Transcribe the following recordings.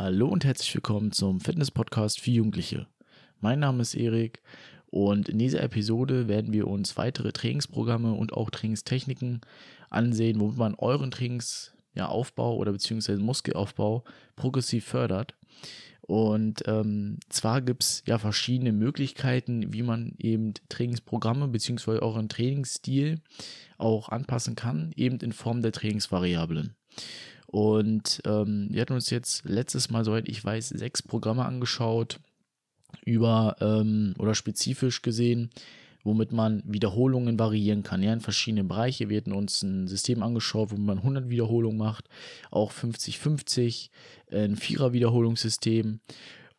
Hallo und herzlich willkommen zum Fitness-Podcast für Jugendliche. Mein Name ist Erik und in dieser Episode werden wir uns weitere Trainingsprogramme und auch Trainingstechniken ansehen, womit man euren Trainingsaufbau ja, oder beziehungsweise Muskelaufbau progressiv fördert. Und ähm, zwar gibt es ja verschiedene Möglichkeiten, wie man eben Trainingsprogramme beziehungsweise euren Trainingsstil auch anpassen kann, eben in Form der Trainingsvariablen. Und ähm, wir hatten uns jetzt letztes Mal, soweit ich weiß, sechs Programme angeschaut über ähm, oder spezifisch gesehen, womit man Wiederholungen variieren kann, ja, in verschiedene Bereiche. Wir hatten uns ein System angeschaut, wo man 100 Wiederholungen macht, auch 50-50, ein Vierer-Wiederholungssystem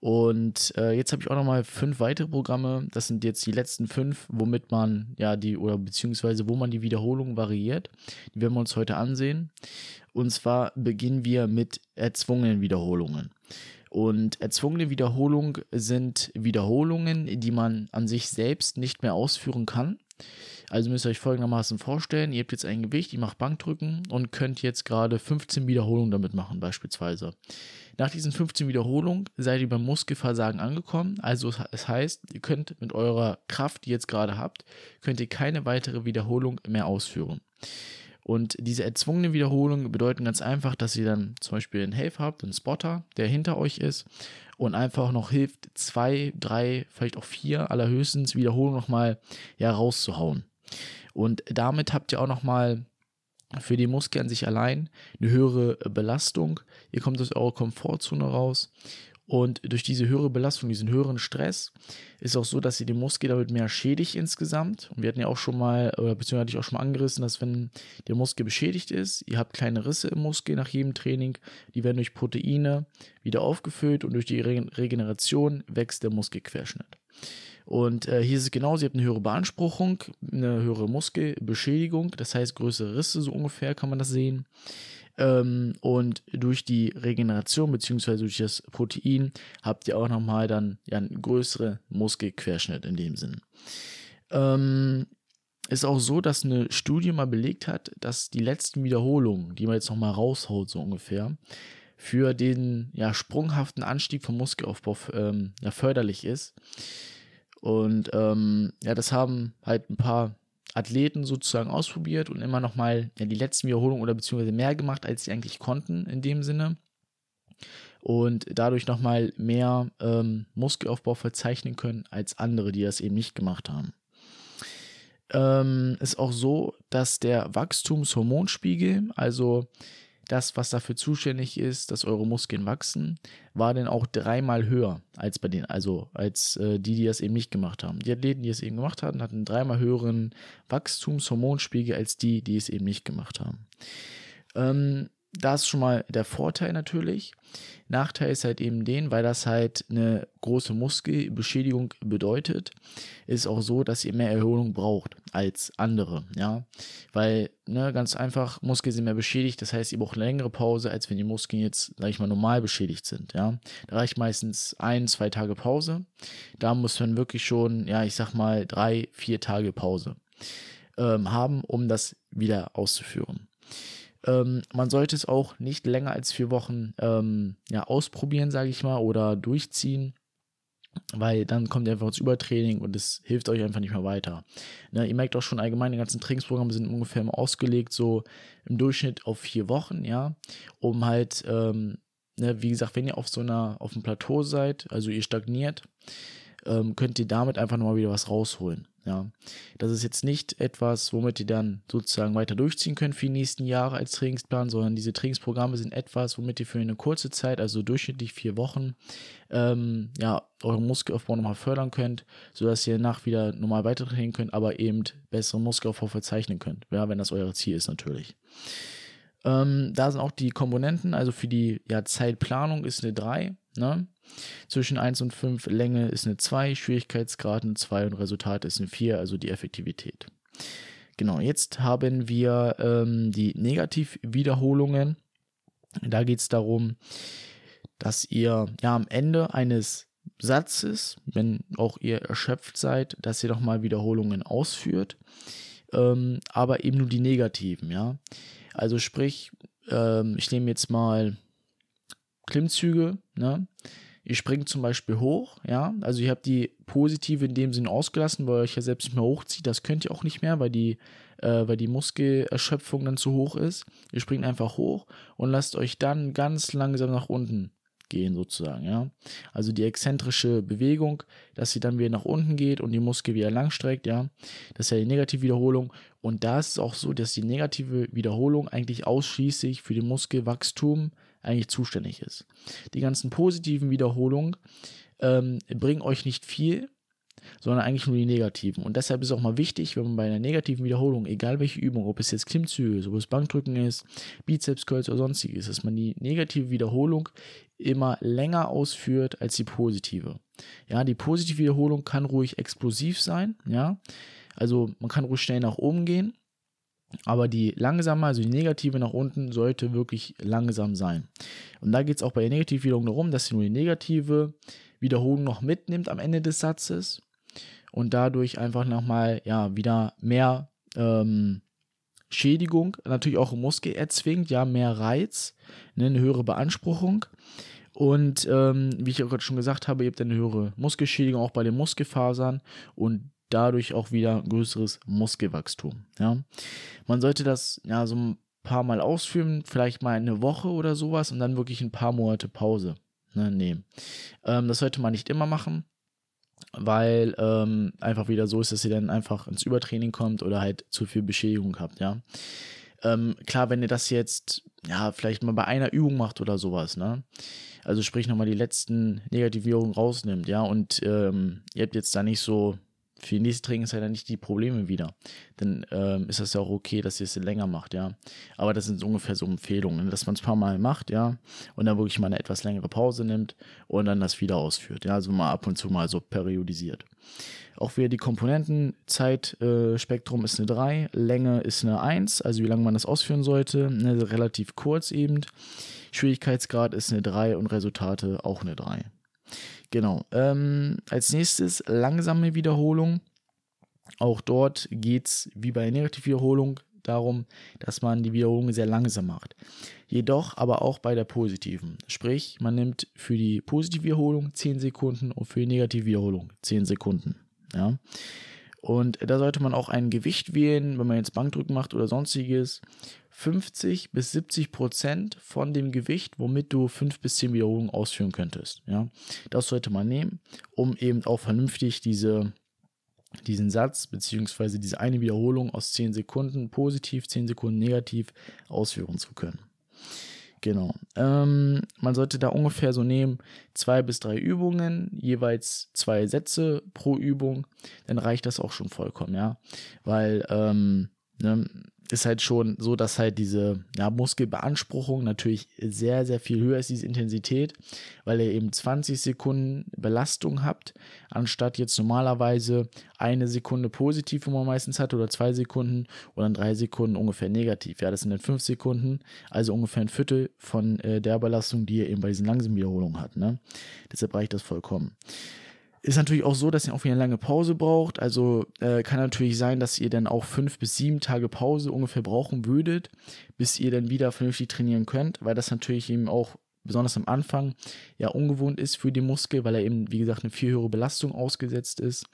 und äh, jetzt habe ich auch nochmal fünf weitere Programme. Das sind jetzt die letzten fünf, womit man ja die oder beziehungsweise wo man die Wiederholung variiert. Die werden wir uns heute ansehen. Und zwar beginnen wir mit erzwungenen Wiederholungen. Und erzwungene Wiederholungen sind Wiederholungen, die man an sich selbst nicht mehr ausführen kann. Also müsst ihr euch folgendermaßen vorstellen, ihr habt jetzt ein Gewicht, ihr macht Bankdrücken und könnt jetzt gerade 15 Wiederholungen damit machen beispielsweise. Nach diesen 15 Wiederholungen seid ihr beim Muskelversagen angekommen. Also es heißt, ihr könnt mit eurer Kraft, die ihr jetzt gerade habt, könnt ihr keine weitere Wiederholung mehr ausführen. Und diese erzwungene Wiederholung bedeuten ganz einfach, dass ihr dann zum Beispiel einen Helfer habt, einen Spotter, der hinter euch ist und einfach noch hilft, zwei, drei, vielleicht auch vier allerhöchstens Wiederholungen nochmal ja, rauszuhauen. Und damit habt ihr auch nochmal für die Muskeln sich allein eine höhere Belastung. Ihr kommt aus eurer Komfortzone raus. Und durch diese höhere Belastung, diesen höheren Stress, ist auch so, dass ihr den Muskel damit mehr schädigt insgesamt. Und wir hatten ja auch schon mal, oder beziehungsweise hatte ich auch schon mal angerissen, dass wenn der Muskel beschädigt ist, ihr habt kleine Risse im Muskel nach jedem Training, die werden durch Proteine wieder aufgefüllt und durch die Regeneration wächst der Muskelquerschnitt. Und äh, hier ist es genauso, ihr habt eine höhere Beanspruchung, eine höhere Muskelbeschädigung, das heißt größere Risse, so ungefähr kann man das sehen. Ähm, und durch die Regeneration bzw. durch das Protein habt ihr auch nochmal dann ja, einen größeren Muskelquerschnitt in dem Sinn. Ähm, ist auch so, dass eine Studie mal belegt hat, dass die letzten Wiederholungen, die man jetzt nochmal raushaut, so ungefähr, für den ja, sprunghaften Anstieg vom Muskelaufbau ähm, ja, förderlich ist. Und ähm, ja, das haben halt ein paar Athleten sozusagen ausprobiert und immer nochmal ja, die letzten Wiederholungen oder beziehungsweise mehr gemacht, als sie eigentlich konnten in dem Sinne. Und dadurch nochmal mehr ähm, Muskelaufbau verzeichnen können als andere, die das eben nicht gemacht haben. Ähm, ist auch so, dass der Wachstumshormonspiegel, also das, was dafür zuständig ist, dass eure Muskeln wachsen, war dann auch dreimal höher als bei den, also als äh, die, die das eben nicht gemacht haben. Die Athleten, die es eben gemacht hatten, hatten dreimal höheren Wachstumshormonspiegel als die, die es eben nicht gemacht haben. Ähm, da ist schon mal der Vorteil natürlich. Nachteil ist halt eben den, weil das halt eine große Muskelbeschädigung bedeutet, ist auch so, dass ihr mehr Erholung braucht als andere, ja. Weil, ne, ganz einfach, Muskeln sind mehr beschädigt, das heißt, ihr braucht eine längere Pause, als wenn die Muskeln jetzt, sag ich mal, normal beschädigt sind, ja. Da reicht meistens ein, zwei Tage Pause. Da muss man wirklich schon, ja, ich sag mal, drei, vier Tage Pause ähm, haben, um das wieder auszuführen. Ähm, man sollte es auch nicht länger als vier Wochen ähm, ja, ausprobieren, sage ich mal, oder durchziehen, weil dann kommt ihr einfach ins Übertraining und es hilft euch einfach nicht mehr weiter. Ne, ihr merkt auch schon allgemein, die ganzen Trainingsprogramme sind ungefähr mal ausgelegt, so im Durchschnitt auf vier Wochen, ja, um halt, ähm, ne, wie gesagt, wenn ihr auf so einer, auf dem Plateau seid, also ihr stagniert, ähm, könnt ihr damit einfach nochmal wieder was rausholen. Ja, das ist jetzt nicht etwas, womit ihr dann sozusagen weiter durchziehen könnt für die nächsten Jahre als Trainingsplan, sondern diese Trainingsprogramme sind etwas, womit ihr für eine kurze Zeit, also durchschnittlich vier Wochen, ähm, ja, euren Muskelaufbau nochmal fördern könnt, sodass ihr nach wieder normal weiter trainieren könnt, aber eben besseren Muskelaufbau verzeichnen könnt. Ja, wenn das euer Ziel ist natürlich. Ähm, da sind auch die Komponenten, also für die ja, Zeitplanung ist eine 3. Ne? Zwischen 1 und 5 Länge ist eine 2, Schwierigkeitsgrad eine 2 und Resultat ist eine 4, also die Effektivität. Genau, jetzt haben wir ähm, die Negativwiederholungen. Da geht es darum, dass ihr ja am Ende eines Satzes, wenn auch ihr erschöpft seid, dass ihr nochmal Wiederholungen ausführt, ähm, aber eben nur die negativen, ja. Also sprich, ähm, ich nehme jetzt mal Klimmzüge, ne? Ihr springt zum Beispiel hoch, ja, also ihr habt die positive in dem Sinn ausgelassen, weil ihr euch ja selbst nicht mehr hochzieht. Das könnt ihr auch nicht mehr, weil die, äh, weil die Muskelerschöpfung dann zu hoch ist. Ihr springt einfach hoch und lasst euch dann ganz langsam nach unten gehen sozusagen, ja. Also die exzentrische Bewegung, dass sie dann wieder nach unten geht und die Muskel wieder langstreckt, ja. Das ist ja die negative Wiederholung. Und da ist es auch so, dass die negative Wiederholung eigentlich ausschließlich für den Muskelwachstum eigentlich zuständig ist. Die ganzen positiven Wiederholungen ähm, bringen euch nicht viel, sondern eigentlich nur die negativen. Und deshalb ist auch mal wichtig, wenn man bei einer negativen Wiederholung, egal welche Übung, ob es jetzt Klimmzüge ist, ob es Bankdrücken ist, Bizeps, Curls oder sonstiges, dass man die negative Wiederholung immer länger ausführt als die positive. Ja, die positive Wiederholung kann ruhig explosiv sein, ja. Also man kann ruhig schnell nach oben gehen, aber die langsame, also die negative nach unten, sollte wirklich langsam sein. Und da geht es auch bei der Negativwiederholung darum, dass sie nur die negative Wiederholung noch mitnimmt am Ende des Satzes und dadurch einfach nochmal ja, wieder mehr ähm, Schädigung, natürlich auch Muskel erzwingt, ja, mehr Reiz, ne, eine höhere Beanspruchung. Und ähm, wie ich auch gerade schon gesagt habe, ihr habt eine höhere Muskelschädigung auch bei den Muskelfasern und dadurch auch wieder größeres Muskelwachstum. Ja. Man sollte das ja so ein paar Mal ausführen, vielleicht mal eine Woche oder sowas und dann wirklich ein paar Monate Pause ne, nehmen. Ähm, das sollte man nicht immer machen, weil ähm, einfach wieder so ist, dass ihr dann einfach ins Übertraining kommt oder halt zu viel Beschädigung habt, ja. Ähm, klar, wenn ihr das jetzt, ja, vielleicht mal bei einer Übung macht oder sowas, ne? Also sprich nochmal die letzten Negativierungen rausnimmt, ja, und ähm, ihr habt jetzt da nicht so für die nächste Trainingszeit dann nicht die Probleme wieder. Dann ähm, ist das ja auch okay, dass ihr es länger macht, ja. Aber das sind so ungefähr so Empfehlungen, dass man es ein paar Mal macht, ja, und dann wirklich mal eine etwas längere Pause nimmt und dann das wieder ausführt, ja, also mal ab und zu mal so periodisiert. Auch wieder die Komponenten, Zeitspektrum äh, ist eine 3, Länge ist eine 1, also wie lange man das ausführen sollte, ne, relativ kurz eben. Schwierigkeitsgrad ist eine 3 und Resultate auch eine 3. Genau. Ähm, als nächstes langsame Wiederholung. Auch dort geht es wie bei Negativwiederholung darum, dass man die Wiederholung sehr langsam macht. Jedoch aber auch bei der positiven. Sprich, man nimmt für die positive Wiederholung 10 Sekunden und für die negative Wiederholung 10 Sekunden. Ja. Und da sollte man auch ein Gewicht wählen, wenn man jetzt Bankdrücken macht oder sonstiges. 50 bis 70 Prozent von dem Gewicht, womit du 5 bis 10 Wiederholungen ausführen könntest. Ja, das sollte man nehmen, um eben auch vernünftig diese, diesen Satz bzw. diese eine Wiederholung aus 10 Sekunden positiv, 10 Sekunden negativ ausführen zu können. Genau. Ähm, man sollte da ungefähr so nehmen, zwei bis drei Übungen, jeweils zwei Sätze pro Übung, dann reicht das auch schon vollkommen, ja. Weil ähm, ne, ist halt schon so, dass halt diese ja, Muskelbeanspruchung natürlich sehr, sehr viel höher ist, diese Intensität, weil ihr eben 20 Sekunden Belastung habt, anstatt jetzt normalerweise eine Sekunde positiv, wo man meistens hat, oder zwei Sekunden und dann drei Sekunden ungefähr negativ. Ja, das sind dann fünf Sekunden, also ungefähr ein Viertel von äh, der Belastung, die ihr eben bei diesen langsamen Wiederholungen habt. Ne? Deshalb reicht das vollkommen. Ist natürlich auch so, dass ihr auch wieder eine lange Pause braucht. Also äh, kann natürlich sein, dass ihr dann auch fünf bis sieben Tage Pause ungefähr brauchen würdet, bis ihr dann wieder vernünftig trainieren könnt, weil das natürlich eben auch besonders am Anfang ja ungewohnt ist für den Muskel, weil er eben, wie gesagt, eine viel höhere Belastung ausgesetzt ist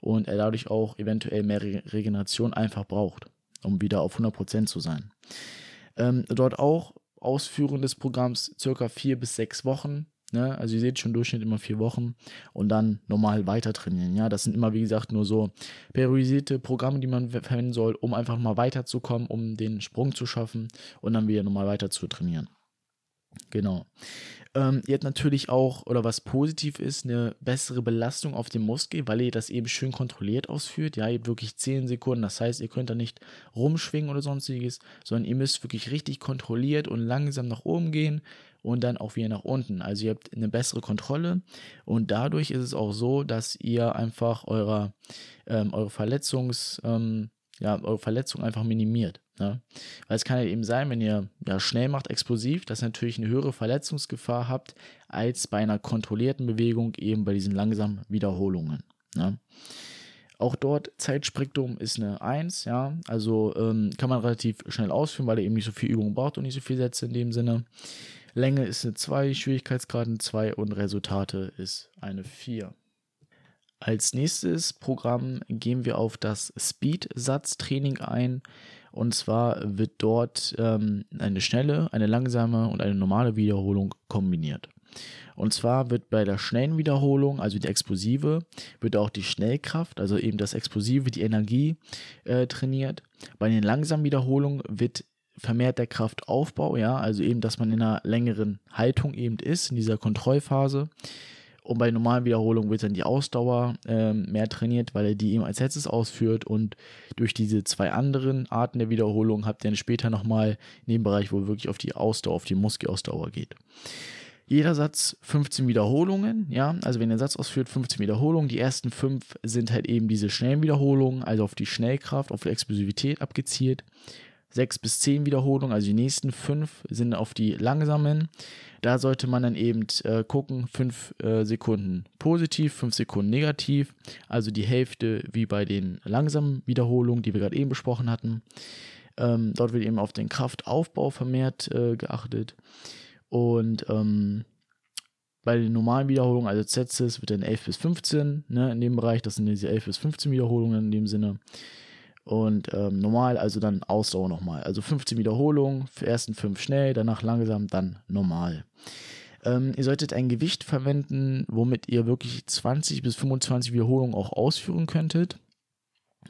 und er dadurch auch eventuell mehr Re Regeneration einfach braucht, um wieder auf 100% zu sein. Ähm, dort auch Ausführen des Programms circa vier bis sechs Wochen Ne? Also ihr seht schon Durchschnitt immer vier Wochen und dann normal weiter trainieren. Ja, das sind immer wie gesagt nur so periodisierte Programme, die man verwenden soll, um einfach mal weiterzukommen, um den Sprung zu schaffen und dann wieder normal weiter zu trainieren. Genau. Ähm, ihr habt natürlich auch, oder was positiv ist, eine bessere Belastung auf dem Muskel, weil ihr das eben schön kontrolliert ausführt. Ja, ihr habt wirklich 10 Sekunden. Das heißt, ihr könnt da nicht rumschwingen oder sonstiges, sondern ihr müsst wirklich richtig kontrolliert und langsam nach oben gehen und dann auch wieder nach unten. Also ihr habt eine bessere Kontrolle und dadurch ist es auch so, dass ihr einfach eure, ähm, eure Verletzungs, ähm, ja, eure Verletzung einfach minimiert. Ne? Weil es kann ja eben sein, wenn ihr ja, schnell macht, explosiv, dass ihr natürlich eine höhere Verletzungsgefahr habt, als bei einer kontrollierten Bewegung eben bei diesen langsamen Wiederholungen. Ne? Auch dort Zeitspektrum ist eine 1, ja, also ähm, kann man relativ schnell ausführen, weil er eben nicht so viel Übung braucht und nicht so viele Sätze in dem Sinne. Länge ist eine 2, Schwierigkeitsgrad eine 2 und Resultate ist eine 4. Als nächstes Programm gehen wir auf das Speed-Satz-Training ein. Und zwar wird dort ähm, eine schnelle, eine langsame und eine normale Wiederholung kombiniert. Und zwar wird bei der schnellen Wiederholung, also die explosive, wird auch die Schnellkraft, also eben das Explosive, die Energie äh, trainiert. Bei den langsamen Wiederholungen wird vermehrt der Kraftaufbau, ja, also eben, dass man in einer längeren Haltung eben ist, in dieser Kontrollphase. Und bei normalen Wiederholungen wird dann die Ausdauer äh, mehr trainiert, weil er die eben als letztes ausführt. Und durch diese zwei anderen Arten der Wiederholung habt ihr dann später nochmal in dem Bereich, wo wirklich auf die Ausdauer, auf die Muskelausdauer geht. Jeder Satz 15 Wiederholungen, ja, also wenn der Satz ausführt, 15 Wiederholungen. Die ersten fünf sind halt eben diese schnellen Wiederholungen, also auf die Schnellkraft, auf die Explosivität abgezielt. Sechs bis zehn Wiederholungen, also die nächsten fünf sind auf die langsamen. Da sollte man dann eben äh, gucken, fünf äh, Sekunden positiv, fünf Sekunden negativ, also die Hälfte wie bei den langsamen Wiederholungen, die wir gerade eben besprochen hatten. Ähm, dort wird eben auf den Kraftaufbau vermehrt äh, geachtet. Und ähm, bei den normalen Wiederholungen, also Sätzes, wird dann 11 bis 15, ne, in dem Bereich, das sind diese 11 bis 15 Wiederholungen in dem Sinne. Und ähm, normal, also dann Ausdauer nochmal. Also 15 Wiederholungen, ersten 5 schnell, danach langsam, dann normal. Ähm, ihr solltet ein Gewicht verwenden, womit ihr wirklich 20 bis 25 Wiederholungen auch ausführen könntet.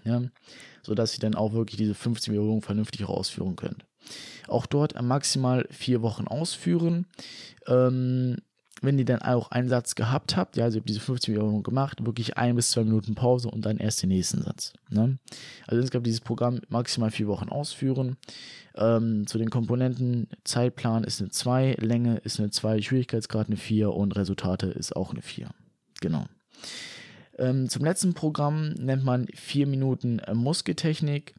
Ja, sodass ihr dann auch wirklich diese 15 Wiederholungen vernünftig ausführen könnt. Auch dort maximal vier Wochen ausführen. Ähm, wenn ihr dann auch einen Satz gehabt habt, ja, also ihr habt diese 15 Wiederholungen gemacht, wirklich ein bis zwei Minuten Pause und dann erst den nächsten Satz. Ne? Also insgesamt dieses Programm maximal vier Wochen ausführen. Ähm, zu den Komponenten, Zeitplan ist eine 2, Länge ist eine 2, Schwierigkeitsgrad eine 4 und Resultate ist auch eine 4. Genau. Ähm, zum letzten Programm nennt man 4 Minuten Muskeltechnik.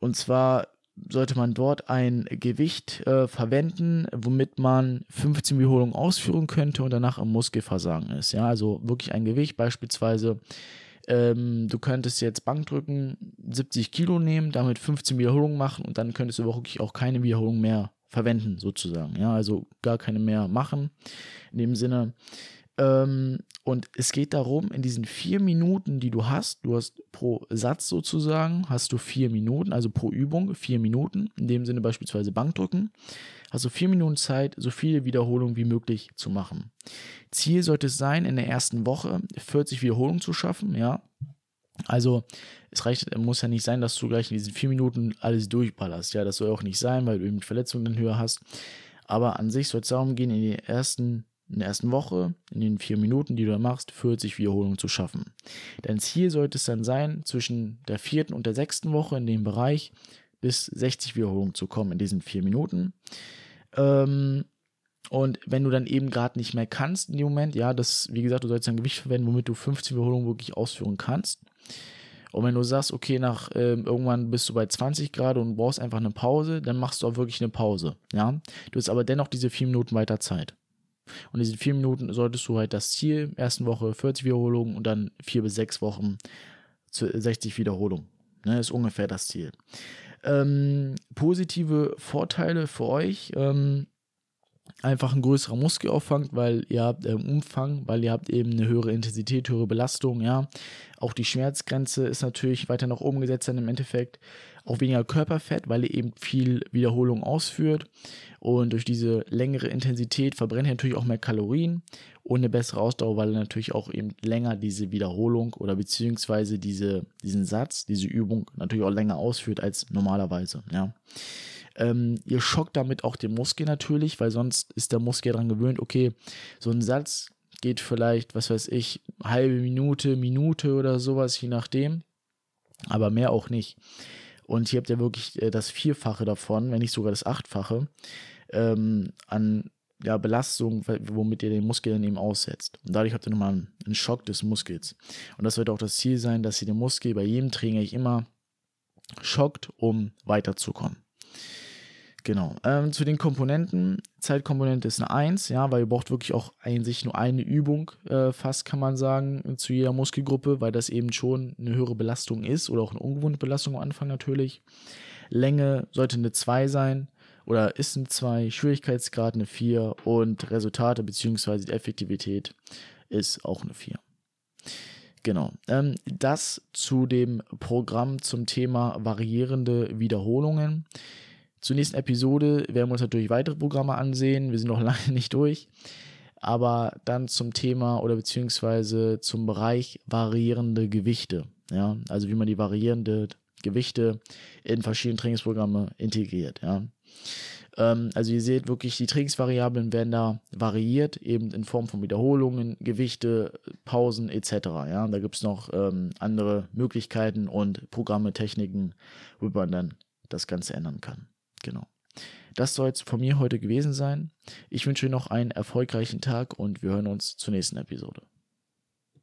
Und zwar sollte man dort ein Gewicht äh, verwenden, womit man 15 Wiederholungen ausführen könnte und danach im Muskelversagen ist. Ja, also wirklich ein Gewicht, beispielsweise ähm, du könntest jetzt Bankdrücken 70 Kilo nehmen, damit 15 Wiederholungen machen und dann könntest du wirklich auch keine Wiederholung mehr verwenden, sozusagen. Ja, also gar keine mehr machen. In dem Sinne, ähm, und es geht darum, in diesen vier Minuten, die du hast, du hast pro Satz sozusagen, hast du vier Minuten, also pro Übung vier Minuten, in dem Sinne beispielsweise Bankdrücken, hast du vier Minuten Zeit, so viele Wiederholungen wie möglich zu machen. Ziel sollte es sein, in der ersten Woche 40 Wiederholungen zu schaffen, ja. Also es reicht, muss ja nicht sein, dass du gleich in diesen vier Minuten alles durchballerst. Ja, das soll auch nicht sein, weil du eben Verletzungen höher hast. Aber an sich soll es darum gehen, in den ersten in der ersten Woche, in den vier Minuten, die du da machst, 40 Wiederholungen zu schaffen. Dein Ziel sollte es dann sein, zwischen der vierten und der sechsten Woche in dem Bereich bis 60 Wiederholungen zu kommen in diesen vier Minuten. Ähm, und wenn du dann eben gerade nicht mehr kannst in dem Moment, ja, das, wie gesagt, du sollst ein Gewicht verwenden, womit du 15 Wiederholungen wirklich ausführen kannst. Und wenn du sagst, okay, nach ähm, irgendwann bist du bei 20 Grad und brauchst einfach eine Pause, dann machst du auch wirklich eine Pause. Ja, du hast aber dennoch diese vier Minuten weiter Zeit. Und in diesen vier Minuten solltest du halt das Ziel, ersten Woche 40 Wiederholungen und dann vier bis sechs Wochen 60 Wiederholungen. Ne, ist ungefähr das Ziel. Ähm, positive Vorteile für euch. Ähm, einfach ein größerer Muskelaufwand, weil ihr habt äh, Umfang, weil ihr habt eben eine höhere Intensität, höhere Belastung, ja. Auch die Schmerzgrenze ist natürlich weiter nach oben gesetzt dann im Endeffekt. Auch weniger Körperfett, weil ihr eben viel Wiederholung ausführt. Und durch diese längere Intensität verbrennt ihr natürlich auch mehr Kalorien und eine bessere Ausdauer, weil ihr natürlich auch eben länger diese Wiederholung oder beziehungsweise diese, diesen Satz, diese Übung natürlich auch länger ausführt als normalerweise, ja. Ähm, ihr schockt damit auch den Muskel natürlich, weil sonst ist der Muskel daran gewöhnt, okay, so ein Satz geht vielleicht, was weiß ich, halbe Minute, Minute oder sowas, je nachdem, aber mehr auch nicht. Und hier habt ihr wirklich äh, das Vierfache davon, wenn nicht sogar das Achtfache, ähm, an ja, Belastung, womit ihr den Muskel dann eben aussetzt. Und dadurch habt ihr nochmal einen Schock des Muskels. Und das wird auch das Ziel sein, dass ihr den Muskel bei jedem Training eigentlich immer schockt, um weiterzukommen. Genau. Ähm, zu den Komponenten. Zeitkomponente ist eine 1, ja, weil ihr braucht wirklich auch eigentlich nur eine Übung, äh, fast kann man sagen, zu jeder Muskelgruppe, weil das eben schon eine höhere Belastung ist oder auch eine ungewohnte Belastung am Anfang natürlich. Länge sollte eine 2 sein oder ist eine 2, Schwierigkeitsgrad eine 4 und Resultate bzw. die Effektivität ist auch eine 4. Genau. Ähm, das zu dem Programm zum Thema variierende Wiederholungen. Zur nächsten Episode werden wir uns natürlich weitere Programme ansehen. Wir sind noch lange nicht durch. Aber dann zum Thema oder beziehungsweise zum Bereich variierende Gewichte. Ja, also wie man die variierende Gewichte in verschiedene Trainingsprogramme integriert. Ja. Ähm, also ihr seht wirklich, die Trainingsvariablen werden da variiert, eben in Form von Wiederholungen, Gewichte, Pausen etc. Ja. Da gibt es noch ähm, andere Möglichkeiten und Programme, Techniken, wo man dann das Ganze ändern kann. Genau. Das soll es von mir heute gewesen sein. Ich wünsche noch einen erfolgreichen Tag und wir hören uns zur nächsten Episode.